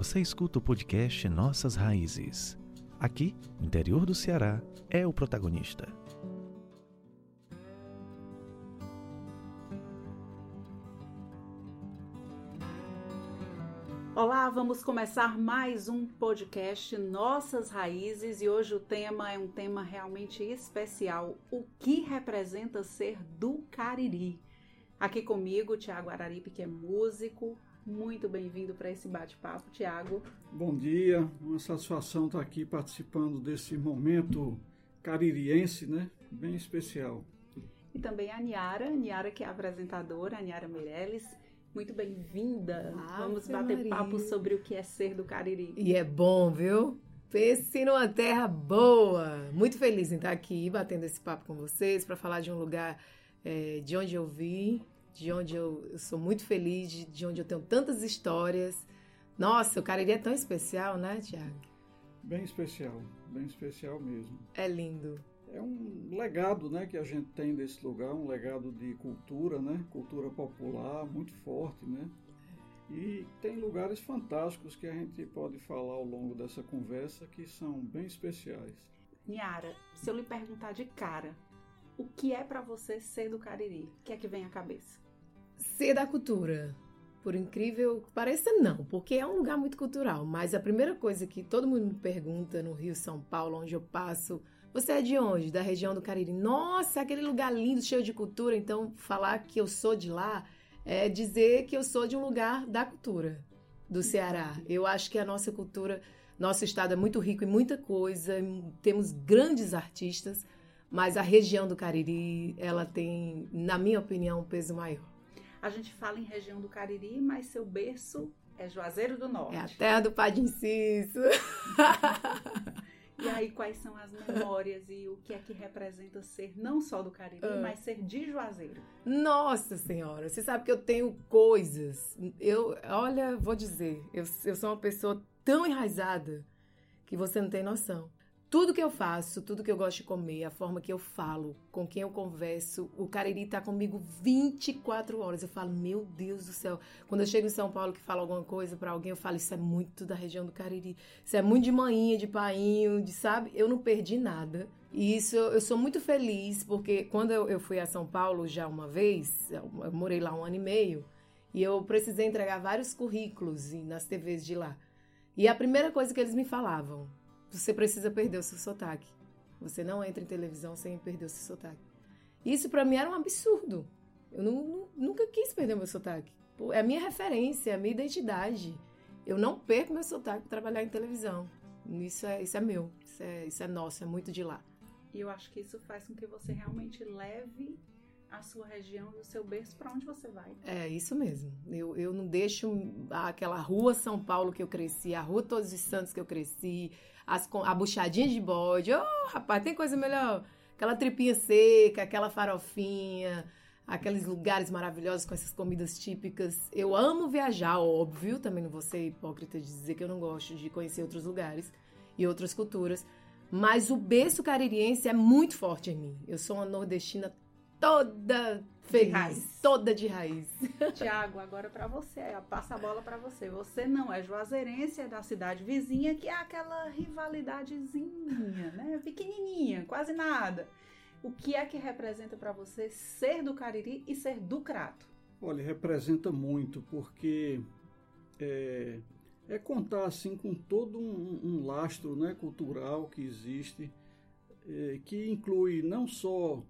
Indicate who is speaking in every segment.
Speaker 1: Você escuta o podcast Nossas Raízes. Aqui, o interior do Ceará é o protagonista.
Speaker 2: Olá, vamos começar mais um podcast Nossas Raízes e hoje o tema é um tema realmente especial: o que representa ser do Cariri. Aqui comigo, Tiago Araripe, que é músico. Muito bem-vindo para esse bate-papo, Tiago.
Speaker 3: Bom dia, uma satisfação estar aqui participando desse momento caririense, né? Bem especial.
Speaker 2: E também a Niara, Niara que é apresentadora, a Niara Meirelles. Muito bem-vinda. Vamos bater
Speaker 4: Maria.
Speaker 2: papo sobre o que é ser do Cariri.
Speaker 4: E é bom, viu? Pense numa terra boa. Muito feliz em estar aqui batendo esse papo com vocês para falar de um lugar é, de onde eu vim, de onde eu, eu sou muito feliz, de, de onde eu tenho tantas histórias. Nossa, o Cariri é tão especial, né, Tiago?
Speaker 3: Bem especial, bem especial mesmo.
Speaker 4: É lindo.
Speaker 3: É um legado, né, que a gente tem desse lugar, um legado de cultura, né? Cultura popular muito forte, né? E tem lugares fantásticos que a gente pode falar ao longo dessa conversa que são bem especiais.
Speaker 2: Niara, se eu lhe perguntar de cara, o que é para você ser do Cariri? O que é que vem à cabeça?
Speaker 4: Ser da cultura. Por incrível que pareça, não, porque é um lugar muito cultural. Mas a primeira coisa que todo mundo me pergunta no Rio, São Paulo, onde eu passo, você é de onde? Da região do Cariri. Nossa, aquele lugar lindo, cheio de cultura. Então, falar que eu sou de lá é dizer que eu sou de um lugar da cultura, do Ceará. Eu acho que a nossa cultura, nosso estado é muito rico em muita coisa, temos grandes artistas, mas a região do Cariri, ela tem, na minha opinião, um peso maior.
Speaker 2: A gente fala em região do Cariri, mas seu berço é Juazeiro do Norte.
Speaker 4: É a terra do Padre Inciso.
Speaker 2: E aí, quais são as memórias e o que é que representa ser não só do Cariri,
Speaker 4: Ah.
Speaker 2: mas ser de Juazeiro?
Speaker 4: Nossa Senhora, você sabe que eu tenho coisas. Eu, olha, vou dizer, eu, eu sou uma pessoa tão enraizada que você não tem noção. Tudo que eu faço, tudo que eu gosto de comer, a forma que eu falo, com quem eu converso, o Cariri tá comigo 24 horas. Eu falo, meu Deus do céu. Quando eu chego em São Paulo que falo alguma coisa pra alguém, eu falo, isso é muito da região do Cariri. Isso é muito de manhinha, de painho, de sabe? Eu não perdi nada. E isso eu sou muito feliz, porque quando eu, eu fui a São Paulo já uma vez, eu, morei lá um ano e meio, e eu precisei entregar vários currículos nas TVs de lá. E a primeira coisa que eles me falavam, você precisa perder o seu sotaque. Você não entra em televisão sem perder o seu sotaque. Isso pra mim era um absurdo. Eu nu- nunca quis perder meu sotaque. É a minha referência, é a minha identidade. Eu não perco meu sotaque para trabalhar em televisão. Isso é, isso é meu, isso é, isso é nosso, é muito de lá.
Speaker 2: E eu acho que isso faz com que você realmente leve a sua região e o seu berço para onde você vai.
Speaker 4: É isso mesmo. Eu, eu não deixo aquela rua São Paulo que eu cresci, a rua Todos os Santos que eu cresci, as, a buchadinha de bode. Oh, rapaz, tem coisa melhor. Aquela tripinha seca, aquela farofinha, aqueles lugares maravilhosos com essas comidas típicas. Eu amo viajar, óbvio. Também não vou ser hipócrita de dizer que eu não gosto de conhecer outros lugares e outras culturas. Mas o berço caririense é muito forte em mim. Eu sou uma nordestina toda feliz,
Speaker 2: raiz.
Speaker 4: toda de raiz.
Speaker 2: Tiago, agora para você, passa a bola para você. Você não é juazeirense, é da cidade vizinha, que é aquela rivalidadezinha, né? Pequenininha, quase nada. O que é que representa para você ser do Cariri e ser do Crato?
Speaker 3: Olha, representa muito, porque é, é contar assim com todo um, um lastro né, cultural que existe, é, que inclui não só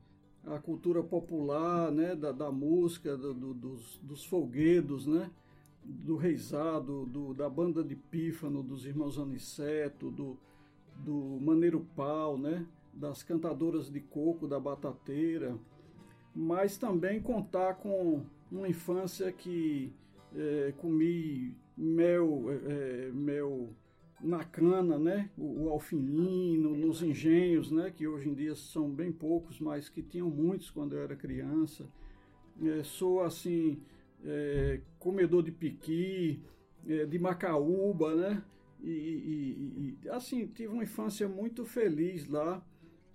Speaker 3: a cultura popular, né, da, da música, do- do- dos, dos folguedos, né, do reizado, do, da banda de pífano, dos irmãos Aniceto, do, do Maneiro Pau, né, das cantadoras de coco, da batateira, mas também contar com uma infância que eh, comi mel, eh, mel na cana, né? O, o alfinino, nos engenhos, né? Que hoje em dia são bem poucos, mas que tinham muitos quando eu era criança. Eh, sou assim eh, comedor de piqui, eh, de macaúba, né? E- e- e, assim tive uma infância muito feliz lá.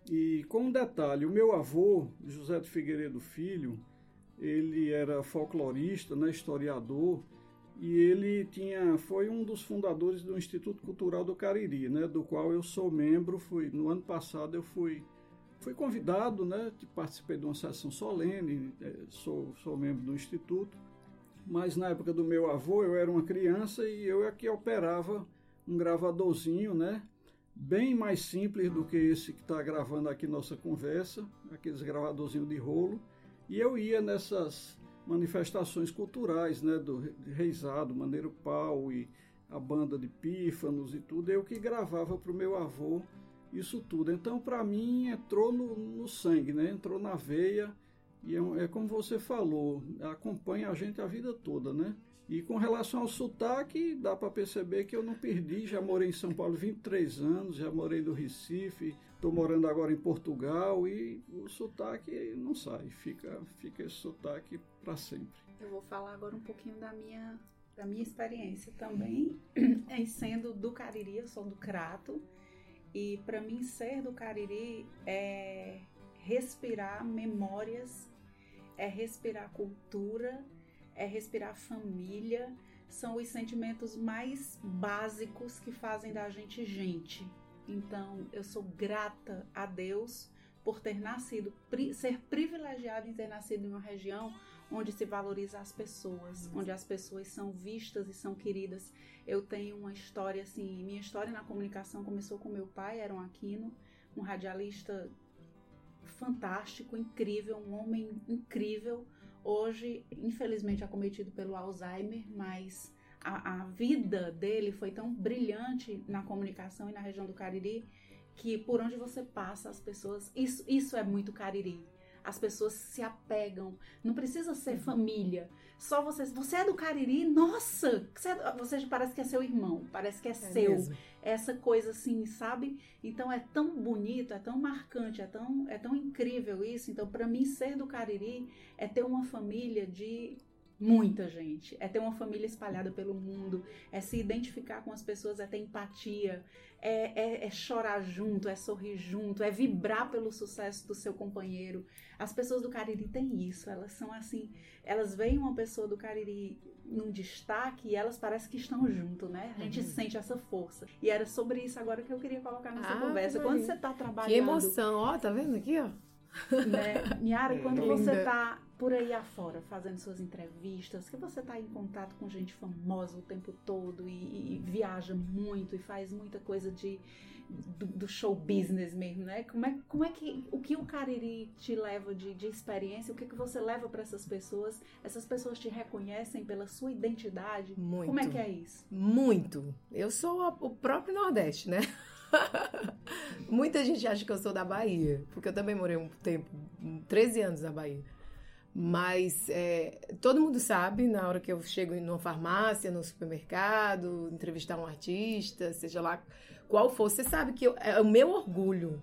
Speaker 3: E com um detalhe, o meu avô, José de Figueiredo Filho, ele era folclorista, né, historiador, e ele tinha foi um dos fundadores do Instituto Cultural do Cariri, né, do qual eu sou membro. Fui no ano passado eu fui fui convidado, né, participei de uma sessão solene, é, sou sou membro do instituto. Mas na época do meu avô eu era uma criança e eu é que operava um gravadorzinho, né, bem mais simples do que esse que está gravando aqui nossa conversa, aqueles gravadorzinhos de rolo. E eu ia nessas manifestações culturais, né, do Reisado, Maneiro Pau e a banda de pífanos e tudo, eu que gravava para o meu avô isso tudo. Então, para mim, entrou no, no, sangue, né? entrou na veia, e é, é, como você falou, acompanha a gente a vida toda, né? E com relação ao sotaque, dá para perceber que eu não perdi, já morei em São Paulo 23 anos, já morei no Recife, estou morando agora em Portugal e o sotaque não sai, fica, fica esse sotaque para sempre.
Speaker 2: Eu vou falar agora um pouquinho da minha, da minha experiência também, em sendo do Cariri, eu sou do Crato, e para mim ser do Cariri é respirar memórias, é respirar cultura, é respirar família, são os sentimentos mais básicos que fazem da gente gente. Então, eu sou grata a Deus por ter nascido, ser privilegiada em ter nascido em uma região onde se valoriza as pessoas, onde as pessoas são vistas e são queridas. Eu tenho uma história assim, minha história na comunicação começou com meu pai, era um Aquino, um radialista fantástico, incrível, um homem incrível. Hoje, infelizmente, acometido pelo Alzheimer, mas a, a, vida dele foi tão brilhante na comunicação e na região do Cariri que por onde você passa as pessoas isso, isso é muito Cariri. As pessoas se apegam. Não precisa ser família. Só você você é do Cariri nossa você, é, você parece que é seu irmão parece que é, é seu. mesmo. essa coisa assim sabe? Então é tão bonito é tão marcante é tão é tão incrível isso. Então para mim ser do Cariri é ter uma família de muita gente. É ter uma família espalhada pelo mundo, é se identificar com as pessoas, é ter empatia, é, é, é, chorar junto, é sorrir junto, é vibrar pelo sucesso do seu companheiro. As pessoas do Cariri têm isso, elas são assim, elas veem uma pessoa do Cariri num destaque e elas parecem que estão junto, né? A gente uhum. sente essa força. E era sobre isso agora que eu queria colocar nessa ah, conversa. Quando você está trabalhando. Que
Speaker 4: emoção, ó, tá vendo aqui, ó?
Speaker 2: Né? Niara, quando você está por aí afora, fazendo suas entrevistas, que você está em contato com gente famosa o tempo todo e, e viaja muito e faz muita coisa de do, do, show business mesmo, né? Como é, como é que o que o Cariri te leva de, de experiência? O que, que você leva para essas pessoas? Essas pessoas te reconhecem pela sua identidade?
Speaker 4: Muito.
Speaker 2: Como é que é isso?
Speaker 4: Muito. Eu sou a, o próprio Nordeste, né? Muita gente acha que eu sou da Bahia, porque eu também morei um tempo, 13 anos na Bahia. Mas é, todo mundo sabe, na hora que eu chego numa farmácia, no supermercado, entrevistar um artista, seja lá qual for, você sabe que eu, é o meu orgulho.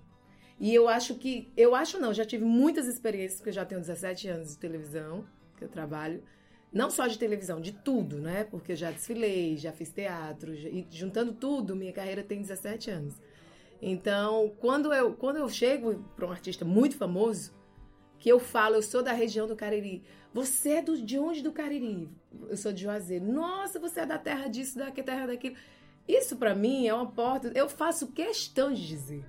Speaker 4: E eu acho que. Eu acho não, já tive muitas experiências, porque eu já tenho 17 anos de televisão, que eu trabalho. Não só de televisão, de tudo, né? Porque eu já desfilei, já fiz teatro, e juntando tudo, minha carreira tem 17 anos. Então, quando eu, quando eu chego para um artista muito famoso, que eu falo, eu sou da região do Cariri. Você é do, de onde do Cariri? Eu sou de Juazeiro. Nossa, você é da terra disso, da terra daquilo. Isso para mim é uma porta. Eu faço questão de dizer.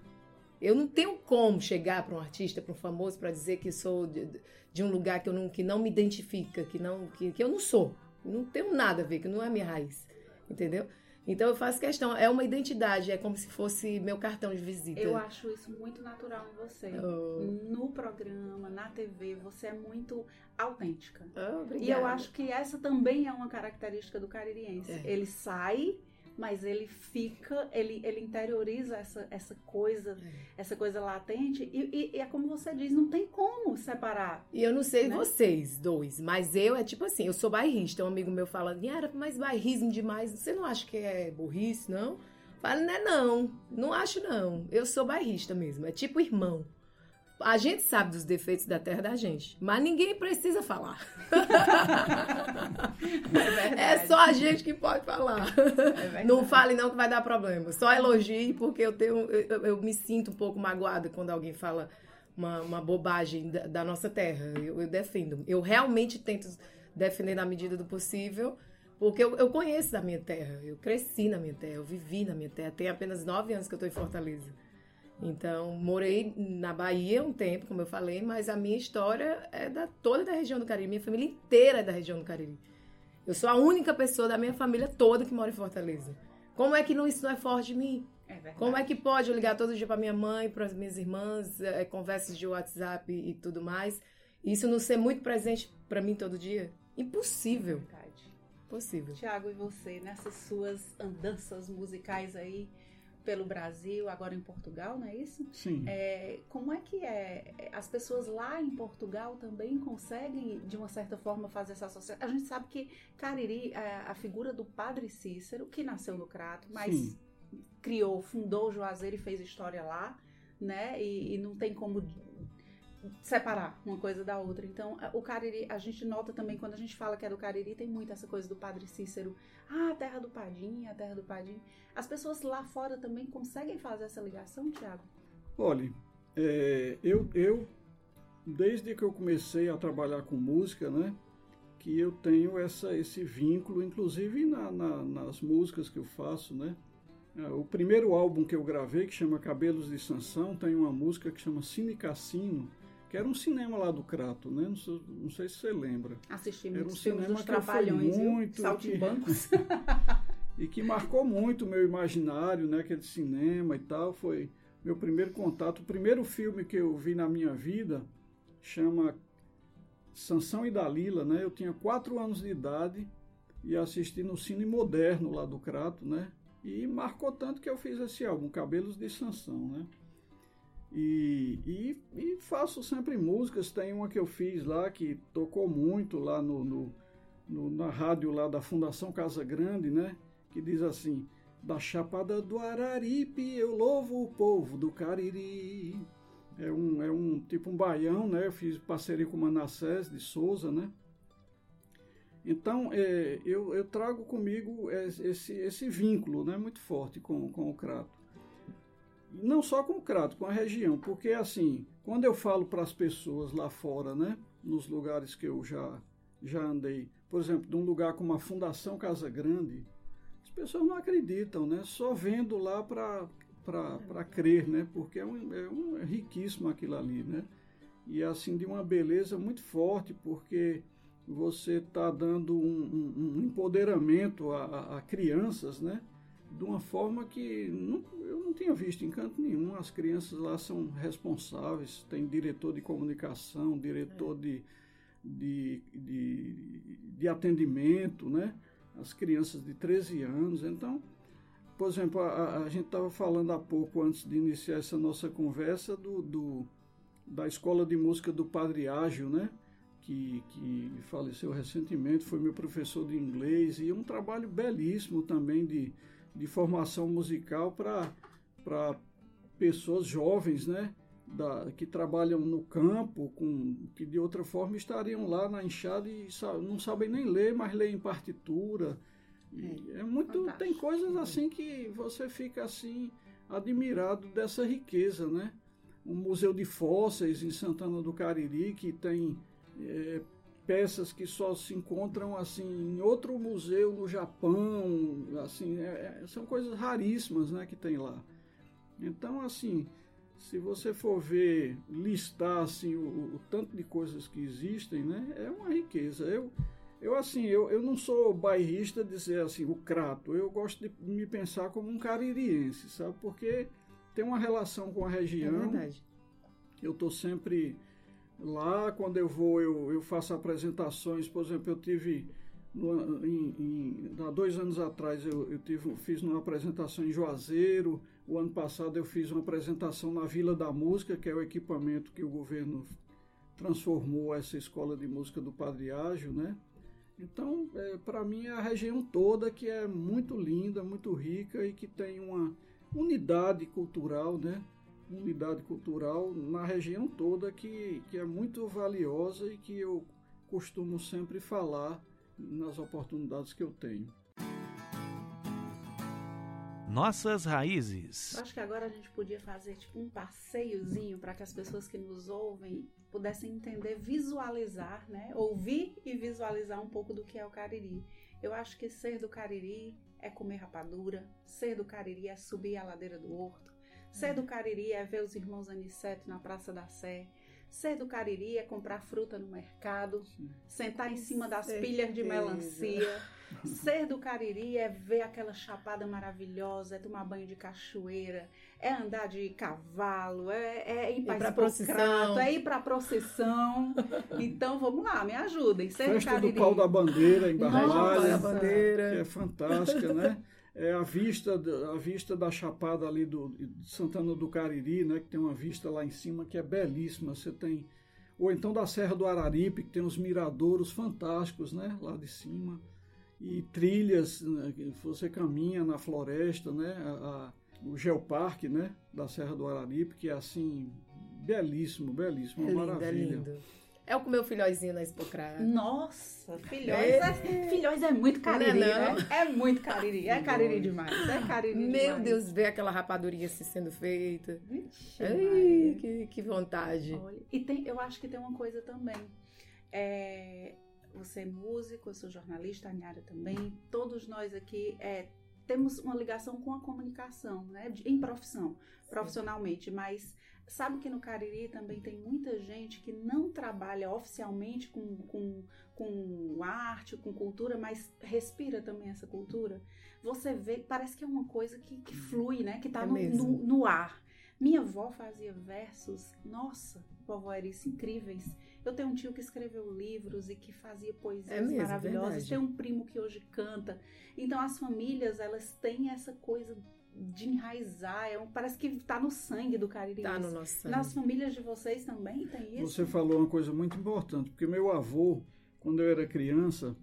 Speaker 4: Eu não tenho como chegar para um artista, para um famoso, para dizer que sou de, de, um lugar que, eu não, que não me identifica, que, não, que, que eu não sou. Não tenho nada a ver, que não é a minha raiz. Entendeu? Então eu faço questão, é uma identidade, é como se fosse meu cartão de visita.
Speaker 2: Eu acho isso muito natural em você. Oh. No programa, na TV, você é muito autêntica.
Speaker 4: Oh,
Speaker 2: e eu acho que essa também é uma característica do caririense. É. Ele sai mas ele fica, ele, ele interioriza essa, essa coisa, é. essa coisa latente, e, e, e, é como você diz, não tem como separar.
Speaker 4: E eu não sei né? vocês dois, mas eu é tipo assim, eu sou bairrista, um amigo meu fala, Niara, mas bairrismo demais, você não acha que é burrice, não? Fala, não é não, não acho não, eu sou bairrista mesmo, é tipo irmão. A gente sabe dos defeitos da terra da gente, mas ninguém precisa falar. É, é, só a gente que pode falar. É não fale não que vai dar problema. Só elogie porque eu tenho, eu, eu me sinto um pouco magoada quando alguém fala uma, uma bobagem da, da, nossa terra. Eu, eu defendo. Eu realmente tento defender na medida do possível, Porque eu, eu conheço da minha terra, eu cresci na minha terra, eu vivi na minha terra. Tem apenas nove anos que eu estou em Fortaleza. Então, morei na Bahia um tempo, como eu falei, mas a minha história é da toda da região do Cariri. Minha família inteira é da região do Cariri. Eu sou a única pessoa da minha família toda que mora em Fortaleza. Como é que não, isso não é forte de mim?
Speaker 2: É.
Speaker 4: Como é que pode eu ligar todo dia para minha mãe, para as minhas irmãs, é, conversas de WhatsApp e, e tudo mais? E isso não ser muito presente para mim todo dia? Impossível.
Speaker 2: Verdade.
Speaker 4: Impossível.
Speaker 2: Tiago, e você, nessas suas andanças musicais aí pelo Brasil, agora em Portugal, não é isso?
Speaker 3: Sim.
Speaker 2: É, como é que é? As pessoas lá em Portugal também conseguem, de uma certa forma, fazer essa associação? A gente sabe que Cariri, é, a figura do Padre Cícero, que nasceu no Crato, mas
Speaker 3: Sim.
Speaker 2: criou, fundou o Juazeiro e fez história lá, né? E, e não tem como separar uma coisa da outra. Então, o Cariri, a gente nota também quando a gente fala que é do Cariri, tem muito essa coisa do Padre Cícero. Ah, a terra do Padim, a terra do Padim. As pessoas lá fora também conseguem fazer essa ligação, Tiago?
Speaker 3: Olha, é, eu, eu, desde que eu comecei a trabalhar com música, né, que eu tenho essa, esse vínculo, inclusive na, na, nas músicas que eu faço, né. É, O primeiro álbum que eu gravei, que chama Cabelos de Sansão, tem uma música que chama Cine Cassino, que era um cinema lá do Crato, né? Não sei, não sei se você lembra.
Speaker 2: Assisti
Speaker 3: Era
Speaker 2: muitos
Speaker 3: um cinema
Speaker 2: dos
Speaker 3: que
Speaker 2: Trapalhões,
Speaker 3: muito,
Speaker 2: Saltimbancos.
Speaker 3: e que marcou muito o meu imaginário, né, aquele cinema e tal, foi meu primeiro contato. O primeiro filme que eu vi na minha vida chama Sansão e Dalila, né? Eu tinha quatro anos de idade e assisti no Cine Moderno lá do Crato, né? E marcou tanto que eu fiz esse álbum, Cabelos de Sansão, né? E, e, e faço sempre músicas, tem uma que eu fiz lá que tocou muito lá no, no, no- na rádio lá da Fundação Casa Grande, né? Que diz assim, da Chapada do Araripe eu louvo o povo do Cariri. É um, é um tipo um baião, né? Eu fiz parceria com Manassés de Souza, né? Então, é, eu, eu trago comigo esse, esse vínculo né, muito forte com, com o Crato. Não só com o Crato, com a região, porque assim, quando eu falo para as pessoas lá fora, né, nos lugares que eu já, já andei, por exemplo, de um lugar como a Fundação Casa Grande, as pessoas não acreditam, né, só vendo lá para crer, né, porque é, um, é, um, é riquíssimo aquilo ali, né, e assim de uma beleza muito forte, porque você está dando um, um- um empoderamento a, a- a crianças, né? De uma forma que não- eu não tinha visto em canto nenhum. As crianças lá são responsáveis, tem diretor de comunicação, diretor de, de, de, de atendimento, né? As crianças de 13 anos. Então, por exemplo, a, a- a gente estava falando há pouco, antes de iniciar essa nossa conversa, do, do- da Escola de Música do Padre Ágil, né? que, que faleceu recentemente, foi meu professor de inglês e um trabalho belíssimo também de, de formação musical para pessoas jovens, né? Da, que trabalham no campo, com, que de outra forma estariam lá na enxada e não sabem nem ler, mas leem partitura. E é, muito.
Speaker 2: fantástico.
Speaker 3: Tem coisas assim que você fica assim admirado dessa riqueza, né? Um museu de fósseis em Santana do Cariri que tem é, peças que só se encontram assim em outro museu no Japão, assim é- é- são coisas raríssimas, né, que tem lá. Então assim, se você for ver listar assim o, o tanto de coisas que existem, né, é uma riqueza. Eu eu assim, eu, eu não sou bairrista dizer assim o crato. Eu gosto de me pensar como um caririense, sabe? Porque tem uma relação com a
Speaker 4: É
Speaker 3: região.
Speaker 4: verdade.
Speaker 3: Eu estou sempre lá. Quando eu vou, eu, eu faço apresentações. Por exemplo, eu tive no- em- em- há dois anos atrás eu, eu tive, fiz uma apresentação em Juazeiro. O ano passado eu fiz uma apresentação na Vila da Música, que é o equipamento que o governo transformou essa escola de música do Padre Ágil, né? Então, para mim, é a região toda que é muito linda, muito rica e que tem uma unidade cultural, né? Unidade cultural na região toda que, que é muito valiosa e que eu costumo sempre falar nas oportunidades que eu tenho.
Speaker 1: Nossas raízes.
Speaker 2: Eu acho que agora a gente podia fazer tipo um passeiozinho para que as pessoas que nos ouvem pudessem entender, visualizar, né? Ouvir e visualizar um pouco do que é o Cariri. Eu acho que ser do Cariri é comer rapadura, ser do Cariri é subir a ladeira do horto, ser do Cariri é ver os irmãos Aniceto na Praça da Sé, ser do Cariri é comprar fruta no mercado, sentar em cima das
Speaker 4: certeza.
Speaker 2: pilhas de melancia. Ser do Cariri é ver aquela chapada maravilhosa, é tomar banho de cachoeira, é andar de cavalo, é, é ir para procissão, é ir para procissão. Então vamos lá, me ajudem. Ser do
Speaker 3: Festa do
Speaker 2: Cariri.
Speaker 3: pau da bandeira em
Speaker 2: Nossa.
Speaker 3: Barbalha, que
Speaker 4: bandeira.
Speaker 3: é fantástica, né? É a vista, da- a vista da chapada ali do de Santana do Cariri, né? Que tem uma vista lá em cima que é belíssima. Você tem ou então da Serra do Araripe, que tem uns miradouros fantásticos, né? Lá de cima e trilhas, né, você caminha na floresta, né? A- a- o Geoparque, né? Da Serra do Araripe, que é assim belíssimo, belíssimo,
Speaker 4: É
Speaker 3: uma
Speaker 4: lindo, é
Speaker 3: maravilha.
Speaker 4: lindo. É o com meu filhozinho na Expocrá.
Speaker 2: Nossa, filhóis
Speaker 4: É.
Speaker 2: é, filhóis é muito cariri,
Speaker 4: Não é não?
Speaker 2: né? É muito cariri, é cariri demais, é cariri
Speaker 4: Meu
Speaker 2: demais.
Speaker 4: Deus, ver aquela rapadurinha assim sendo feita.
Speaker 2: Vixe,
Speaker 4: Ai, que, que vontade.
Speaker 2: Olha, e tem, eu acho que tem uma coisa também. É, você é músico, eu sou jornalista, a Niara também. Todos nós aqui é, temos uma ligação com a comunicação, né? de- em profissão, profissionalmente. Mas sabe que no Cariri também tem muita gente que não trabalha oficialmente com, com, com arte, com cultura, mas respira também essa cultura. Você vê, parece que é uma coisa que, que flui, né? Que tá
Speaker 4: É
Speaker 2: no, no, no ar. Minha avó fazia versos, nossa, vovó Erice, incríveis. Eu tenho um tio que escreveu livros e que fazia poesias
Speaker 4: É mesmo,
Speaker 2: maravilhosas.
Speaker 4: verdade.
Speaker 2: Tem um primo que hoje canta. Então as famílias, elas têm essa coisa de enraizar. É um- parece que tá no sangue do Cariri.
Speaker 4: Tá no nosso sangue.
Speaker 2: Nas famílias de vocês também tem isso?
Speaker 3: Você falou uma coisa muito importante, porque meu avô, quando eu era criança,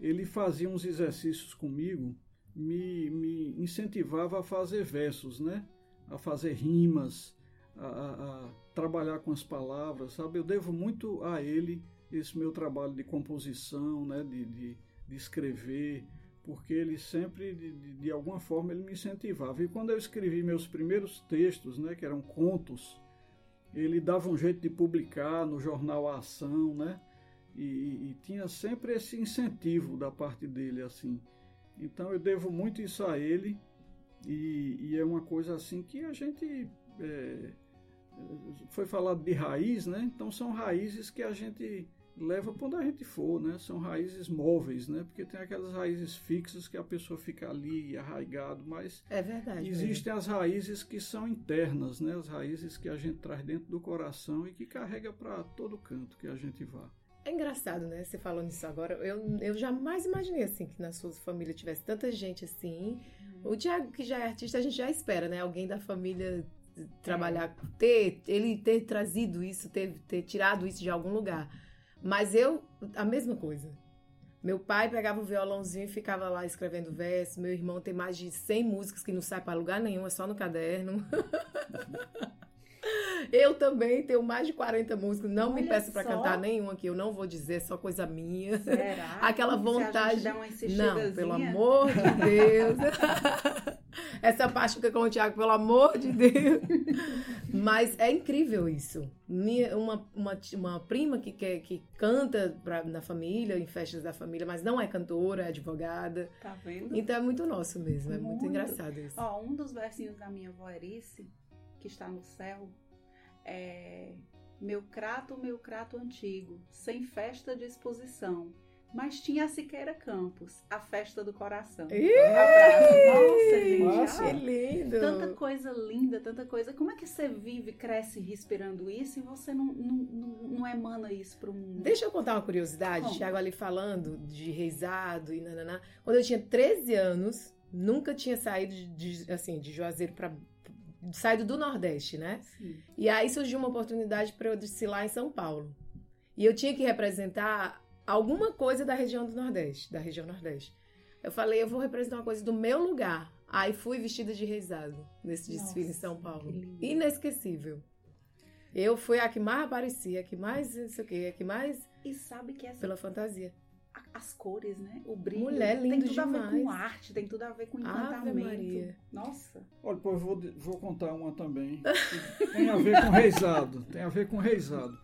Speaker 3: ele fazia uns exercícios comigo, me, me incentivava a fazer versos, né? A fazer rimas, a, a- a trabalhar com as palavras, sabe? Eu devo muito a ele esse meu trabalho de composição, né? De, de, de escrever, porque ele sempre, de, de, alguma forma, ele me incentivava. E quando eu escrevi meus primeiros textos, né? Que eram contos, ele dava um jeito de publicar no jornal A Ação, né? E, e- e tinha sempre esse incentivo da parte dele, assim. Então eu devo muito isso a ele e, e é uma coisa assim que a gente é, foi falado de raiz, né? Então são raízes que a gente leva para onde a gente for, né? São raízes móveis, né? Porque tem aquelas raízes fixas que a pessoa fica ali arraigado, mas
Speaker 4: É verdade.
Speaker 3: Existem as raízes que são internas, né? As raízes que a gente traz dentro do coração e que carrega para todo canto que a gente vá.
Speaker 4: É engraçado, né? Você falou nisso agora. Eu, eu jamais imaginei, assim, que na sua família tivesse tanta gente assim. O Tiago, que já é artista, a gente já espera, né? Alguém da família trabalhar, ter, ele ter trazido isso, ter, ter tirado isso de algum lugar. Mas eu, a mesma coisa. Meu pai pegava o violãozinho e ficava lá escrevendo verso. Meu irmão tem mais de 100 músicas que não sai para lugar nenhum, é só no caderno. Eu também tenho mais de 40 músicas. Não me
Speaker 2: Olha
Speaker 4: peça para cantar nenhuma que eu não vou dizer, só coisa minha.
Speaker 2: Será?
Speaker 4: Aquela
Speaker 2: Se a gente
Speaker 4: vontade-
Speaker 2: der uma
Speaker 4: Não, pelo amor de Deus. Essa parte fica com o Tiago, pelo amor de Deus. Mas é incrível isso. Minha, uma, uma, uma prima que, quer, que canta pra, na família, em festas da família, mas não é cantora, é advogada.
Speaker 2: Tá vendo?
Speaker 4: Então é muito nosso mesmo, é muito,
Speaker 2: Muito.
Speaker 4: engraçado isso.
Speaker 2: Ó, um dos versinhos da minha avó Erice, que está no céu, é Meu crato, meu crato antigo, sem festa de exposição. Mas tinha a Siqueira Campos, a festa do coração. Um abraço. Nossa, gente.
Speaker 3: Massa.
Speaker 2: ah,
Speaker 4: Que lindo!
Speaker 2: Tanta coisa linda, tanta coisa. Como é que você vive, cresce respirando isso e você não, não, não, não emana isso para o mundo?
Speaker 4: Deixa eu contar uma curiosidade,
Speaker 2: Conta.
Speaker 4: Thiago ali falando de reizado e nananá. Quando eu tinha 13 anos, nunca tinha saído de, de- assim, de Juazeiro para saído do Nordeste, né?
Speaker 2: Sim.
Speaker 4: E aí surgiu uma oportunidade para eu desfilar em São Paulo. E eu tinha que representar alguma coisa da região do Nordeste, da região Nordeste. Eu falei, eu vou representar uma coisa do meu lugar. Aí fui vestida de reizado nesse desfile em
Speaker 2: Nossa,
Speaker 4: São Paulo. Inesquecível. Eu fui a que mais aparecia, a que mais, não sei o quê, a que mais
Speaker 2: E sabe que essa
Speaker 4: pela fantasia.
Speaker 2: As cores, né? O brilho.
Speaker 4: Mulher, lindo
Speaker 2: tem tudo
Speaker 4: demais.
Speaker 2: a ver com arte, tem tudo a ver com
Speaker 4: Ave
Speaker 2: encantamento.
Speaker 4: Maria.
Speaker 2: Nossa.
Speaker 3: Olha, pô, eu vou, vou contar uma também. Tem a ver com reisado. Tem a ver com reisado.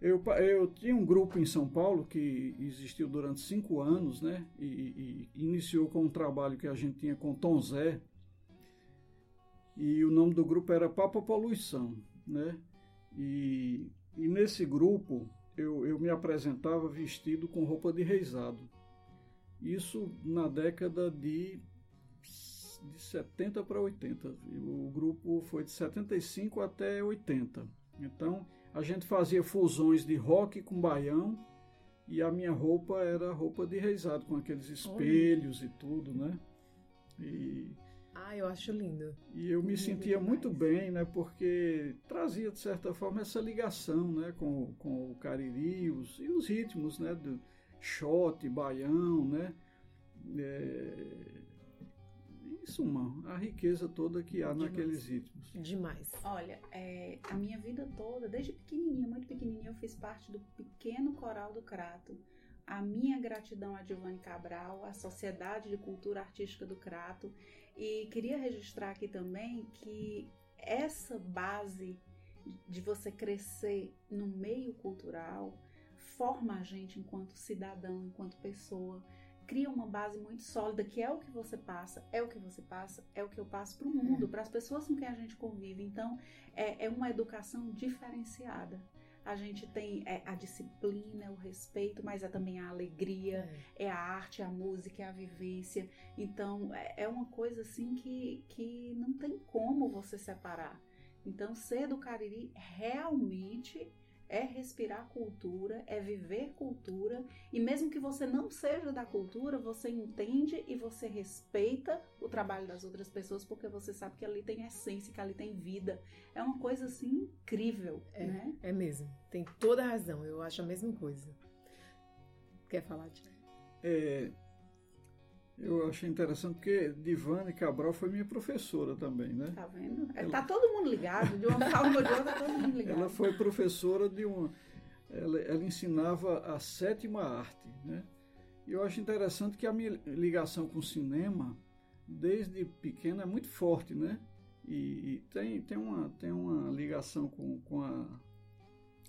Speaker 3: Eu, eu tinha um grupo em São Paulo que existiu durante cinco anos, né? E, e iniciou com um trabalho que a gente tinha com Tom Zé. E o nome do grupo era Papa Poluição, né? E, e nesse grupo eu, eu me apresentava vestido com roupa de reisado. Isso na década de de 70 para 80. E O grupo foi de 75 até 80. Então a gente fazia fusões de rock com baião e a minha roupa era roupa de reisado, com aqueles espelhos e tudo, né? E,
Speaker 4: Ah, eu acho lindo.
Speaker 3: e eu me
Speaker 2: Lindo
Speaker 3: sentia
Speaker 2: demais.
Speaker 3: muito bem, né? Porque trazia, de certa forma, essa ligação, né? Com, com o cariri os, e os ritmos, né? Do shot, baião, né? É, em suma, a riqueza toda que há
Speaker 4: Demais.
Speaker 3: naqueles ritmos.
Speaker 4: Demais.
Speaker 2: Olha, é, a minha vida toda, desde pequenininha, muito pequenininha, eu fiz parte do pequeno coral do Crato. A minha gratidão a Giovanni Cabral, a Sociedade de Cultura Artística do Crato. E queria registrar aqui também que essa base de você crescer no meio cultural forma a gente enquanto cidadão, enquanto pessoa. Cria uma base muito sólida, que é o que você passa, é o que você passa, é o que eu passo para o mundo, para as pessoas com quem a gente convive. Então, é, é uma educação diferenciada. A gente tem é, a disciplina, é o respeito, mas é também a alegria,
Speaker 4: É.
Speaker 2: é a arte, a música, é a vivência. Então, é, é uma coisa assim que, que não tem como você separar. Então, ser do Cariri realmente é respirar cultura, é viver cultura, e mesmo que você não seja da cultura, você entende e você respeita o trabalho das outras pessoas, porque você sabe que ali tem essência, que ali tem vida. É uma coisa assim incrível,
Speaker 4: É.
Speaker 2: né?
Speaker 4: É mesmo. Tem toda a razão. Eu acho a mesma coisa. Quer falar, Tia?
Speaker 3: É, eu achei interessante porque Divane Cabral foi minha professora também, né?
Speaker 2: Tá vendo? É,
Speaker 3: Ela-
Speaker 2: Tá todo mundo ligado, de uma forma ou de outra, tá todo mundo ligado.
Speaker 3: Ela foi professora de uma. Ela, ela ensinava a sétima arte, né? E eu acho interessante que a minha ligação com o cinema, desde pequena, é muito forte, né? E, e tem, tem, uma, tem uma ligação com, com, a,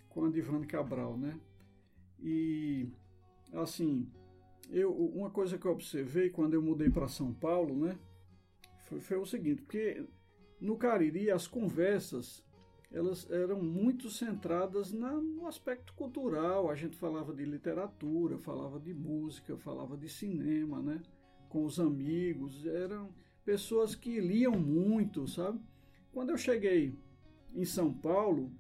Speaker 3: com a Divane Cabral, né? E, assim, eu, uma coisa que eu observei quando eu mudei para São Paulo, né? Foi, foi o seguinte, porque no Cariri as conversas elas eram muito centradas na, no aspecto cultural. A gente falava de literatura, falava de música, falava de cinema, né? Com os amigos. Eram pessoas que liam muito, sabe? Quando eu cheguei em São Paulo,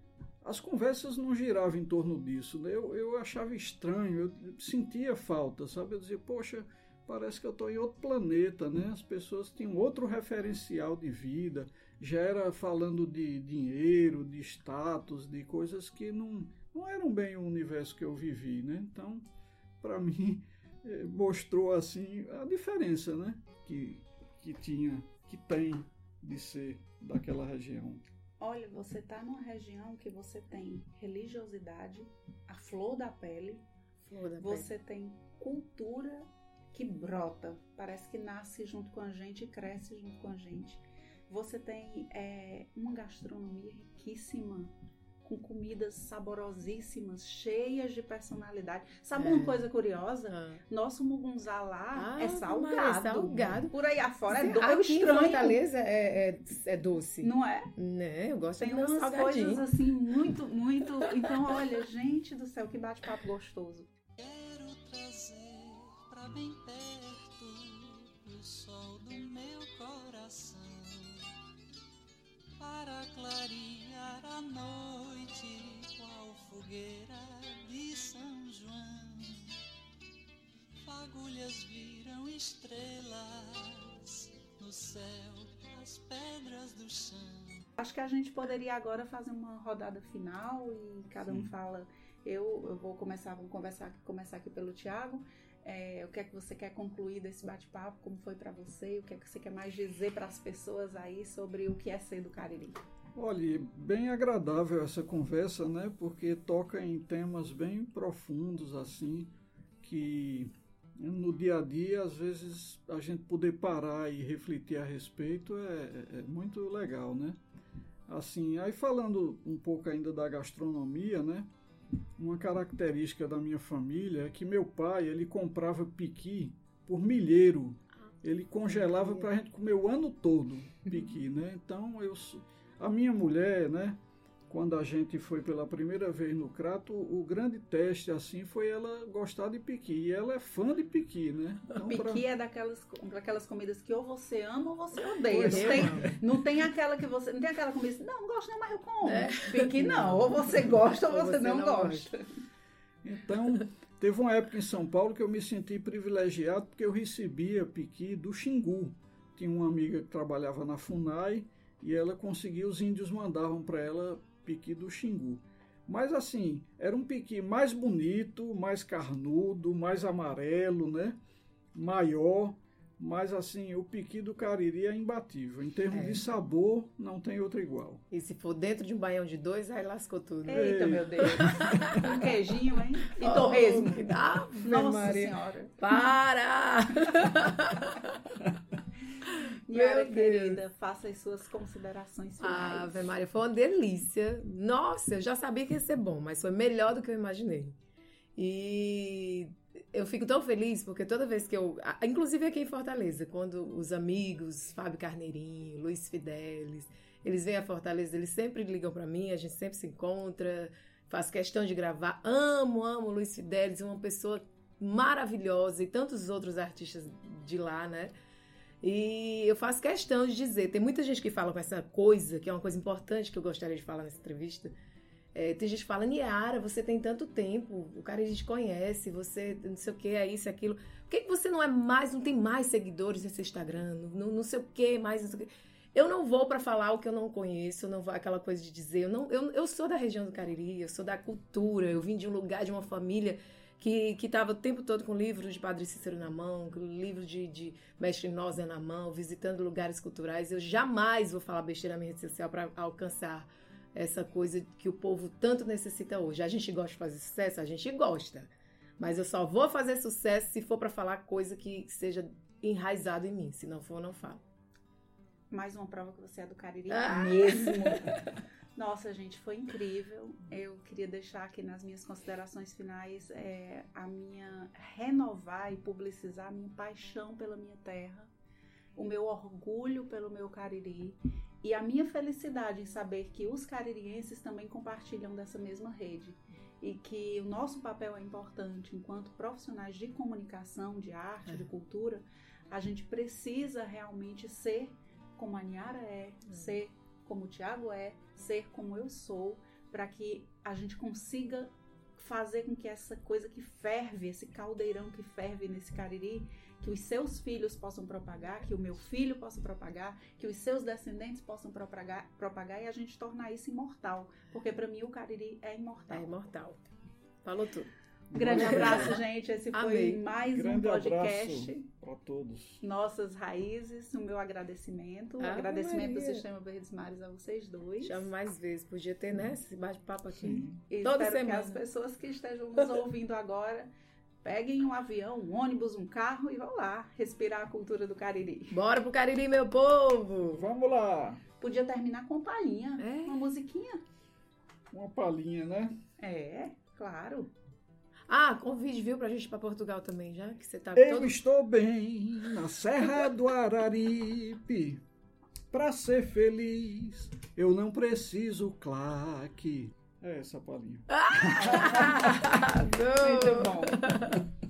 Speaker 3: as conversas não giravam em torno disso. né? Eu, eu achava estranho, eu sentia falta, sabe? Eu dizia, poxa, parece que eu estou em outro planeta, né? As pessoas tinham outro referencial de vida já era falando de dinheiro, de status, de coisas que não, não eram bem o universo que eu vivi, né? Então, para mim, eh, mostrou assim a diferença, né? Que, que tinha, que tem de ser daquela região.
Speaker 2: Olha, você tá numa região que você tem religiosidade, a flor da pele,
Speaker 4: Flor da
Speaker 2: você tem cultura que brota, parece que nasce junto com a gente e cresce junto com a gente. Você tem é, uma gastronomia riquíssima, com comidas saborosíssimas, cheias de personalidade. Sabe
Speaker 4: É.
Speaker 2: uma coisa curiosa?
Speaker 4: Ah.
Speaker 2: Nosso mugunzá lá
Speaker 4: Ah,
Speaker 2: é
Speaker 4: Maria,
Speaker 2: salgado.
Speaker 4: salgado.
Speaker 2: Por aí afora é
Speaker 4: Sim,
Speaker 2: do... é
Speaker 4: Aqui em
Speaker 2: estranho.
Speaker 4: Fortaleza é, é, é doce.
Speaker 2: Não é?
Speaker 4: Né? Eu gosto
Speaker 2: Tem
Speaker 4: de um
Speaker 2: umas
Speaker 4: salgadinho.
Speaker 2: coisas assim muito, muito. Então, olha, gente do céu, que bate-papo gostoso.
Speaker 5: Quero trazer pra bem perto o sol do meu coração para clarear a noite fogueira de São João. Fagulhas viram estrelas no céu, as pedras do chão.
Speaker 2: Acho que a gente poderia agora fazer uma rodada final e cada um
Speaker 3: Sim.
Speaker 2: fala. Eu, eu vou começar, vamos conversar, começar aqui pelo Tiago. É, o que é que você quer concluir desse bate-papo? Como foi para você? O que é que você quer mais dizer para as pessoas aí sobre o que é ser do Cariri?
Speaker 3: Olha, bem agradável essa conversa, né? Porque toca em temas bem profundos, assim, que no dia a dia, às vezes, a gente poder parar e refletir a respeito é, é muito legal, né? Assim, aí falando um pouco ainda da gastronomia, né? Uma característica da minha família é que meu pai, ele comprava piqui por milheiro. Ele congelava para a gente comer o ano todo piqui, né? Então, eu, a minha mulher, né? quando a gente foi pela primeira vez no Crato, o grande teste assim foi ela gostar de piqui. E ela é fã de piqui, né?
Speaker 2: Então, piqui pra... é daquelas, daquelas comidas que ou você ama ou você odeia. Não tem, não tem aquela que você. Não tem aquela comida assim, não, não gosto não, mas eu como. É. Piqui não. Ou você gosta ou, ou você, você, não, não gosta. gosta.
Speaker 3: Então, teve uma época em São Paulo que eu me senti privilegiado porque eu recebia piqui do Xingu. Tinha uma amiga que trabalhava na FUNAI e ela conseguia, os índios mandavam para ela piqui do Xingu. Mas assim, era um piqui mais bonito, mais carnudo, mais amarelo, né? Maior. Mas assim, o piqui do Cariri é imbatível. Em termos é. de sabor, não tem outro igual.
Speaker 4: E se for dentro de um baião de dois, aí lascou tudo.
Speaker 2: Eita, Ei. meu Deus. um queijinho, hein? E oh, torresmo. Nossa Maria. Senhora.
Speaker 4: Para!
Speaker 2: Yara, querida, faça as suas considerações finais.
Speaker 4: Ave Maria, foi uma delícia. Nossa, eu já sabia que ia ser bom, mas foi melhor do que eu imaginei. E eu fico tão feliz porque toda vez que eu. Inclusive aqui em Fortaleza, quando os amigos, Fábio Carneirinho, Luiz Fidelis, eles vêm a Fortaleza, eles sempre ligam para mim, a gente sempre se encontra, faço questão de gravar. Amo, amo Luiz Fidelis, uma pessoa maravilhosa e tantos outros artistas de lá, né? E eu faço questão de dizer, tem muita gente que fala com essa coisa, que é uma coisa importante que eu gostaria de falar nessa entrevista. É, tem gente que fala, Niara, você tem tanto tempo, o cara a gente conhece, você não sei o que, é isso, é aquilo. Por que, que você não é mais, não tem mais seguidores nesse Instagram? Não, não sei o que, mais não sei o que. Eu não vou para falar o que eu não conheço, eu não vou aquela coisa de dizer, eu, não, eu, eu sou da região do Cariri, eu sou da cultura, eu vim de um lugar, de uma família que estava o tempo todo com livros de Padre Cícero na mão, livro de, de Mestre Noza na mão, visitando lugares culturais. Eu jamais vou falar besteira na minha rede social para alcançar essa coisa que o povo tanto necessita hoje. A gente gosta de fazer sucesso? A gente gosta. Mas eu só vou fazer sucesso se for para falar coisa que seja enraizado em mim. Se não for, não falo.
Speaker 2: Mais uma prova que você é do Cariri ah. mesmo. Nossa, gente, foi incrível. Eu queria deixar aqui nas minhas considerações finais é, a minha renovar e publicizar a minha paixão pela minha terra, o meu orgulho pelo meu Cariri e a minha felicidade em saber que os caririenses também compartilham dessa mesma rede e que o nosso papel é importante enquanto profissionais de comunicação, de arte, é. de cultura. A gente precisa realmente ser como a Niara é, é. ser como o Tiago é, ser como eu sou, para que a gente consiga fazer com que essa coisa que ferve, esse caldeirão que ferve nesse cariri, que os seus filhos possam propagar, que o meu filho possa propagar, que os seus descendentes possam propagar, propagar e a gente tornar isso imortal, porque para mim o cariri é imortal.
Speaker 4: É imortal. Falou tudo.
Speaker 2: Grande abraço, gente. Esse foi Amei. mais
Speaker 3: Grande
Speaker 2: um podcast.
Speaker 3: para todos.
Speaker 2: Nossas raízes, o meu agradecimento. Ah, agradecimento Maria. do Sistema Verdes Mares a vocês dois.
Speaker 4: Chamo mais vezes. Podia ter, né? Esse bate-papo aqui.
Speaker 2: Sim. E Toda espero semana. que as pessoas que estejam nos ouvindo agora peguem um avião, um ônibus, um carro e vão lá respirar a cultura do Cariri.
Speaker 4: Bora pro Cariri, meu povo!
Speaker 3: Vamos lá!
Speaker 2: Podia terminar com uma palhinha, é. uma musiquinha.
Speaker 3: Uma palhinha, né?
Speaker 2: É, claro.
Speaker 4: Ah, convide, viu, pra gente ir pra Portugal também, já que você tá
Speaker 3: Eu todo... estou bem na Serra do Araripe. Pra ser feliz, eu não preciso claque. É essa palinha.
Speaker 2: Ah, Muito bom.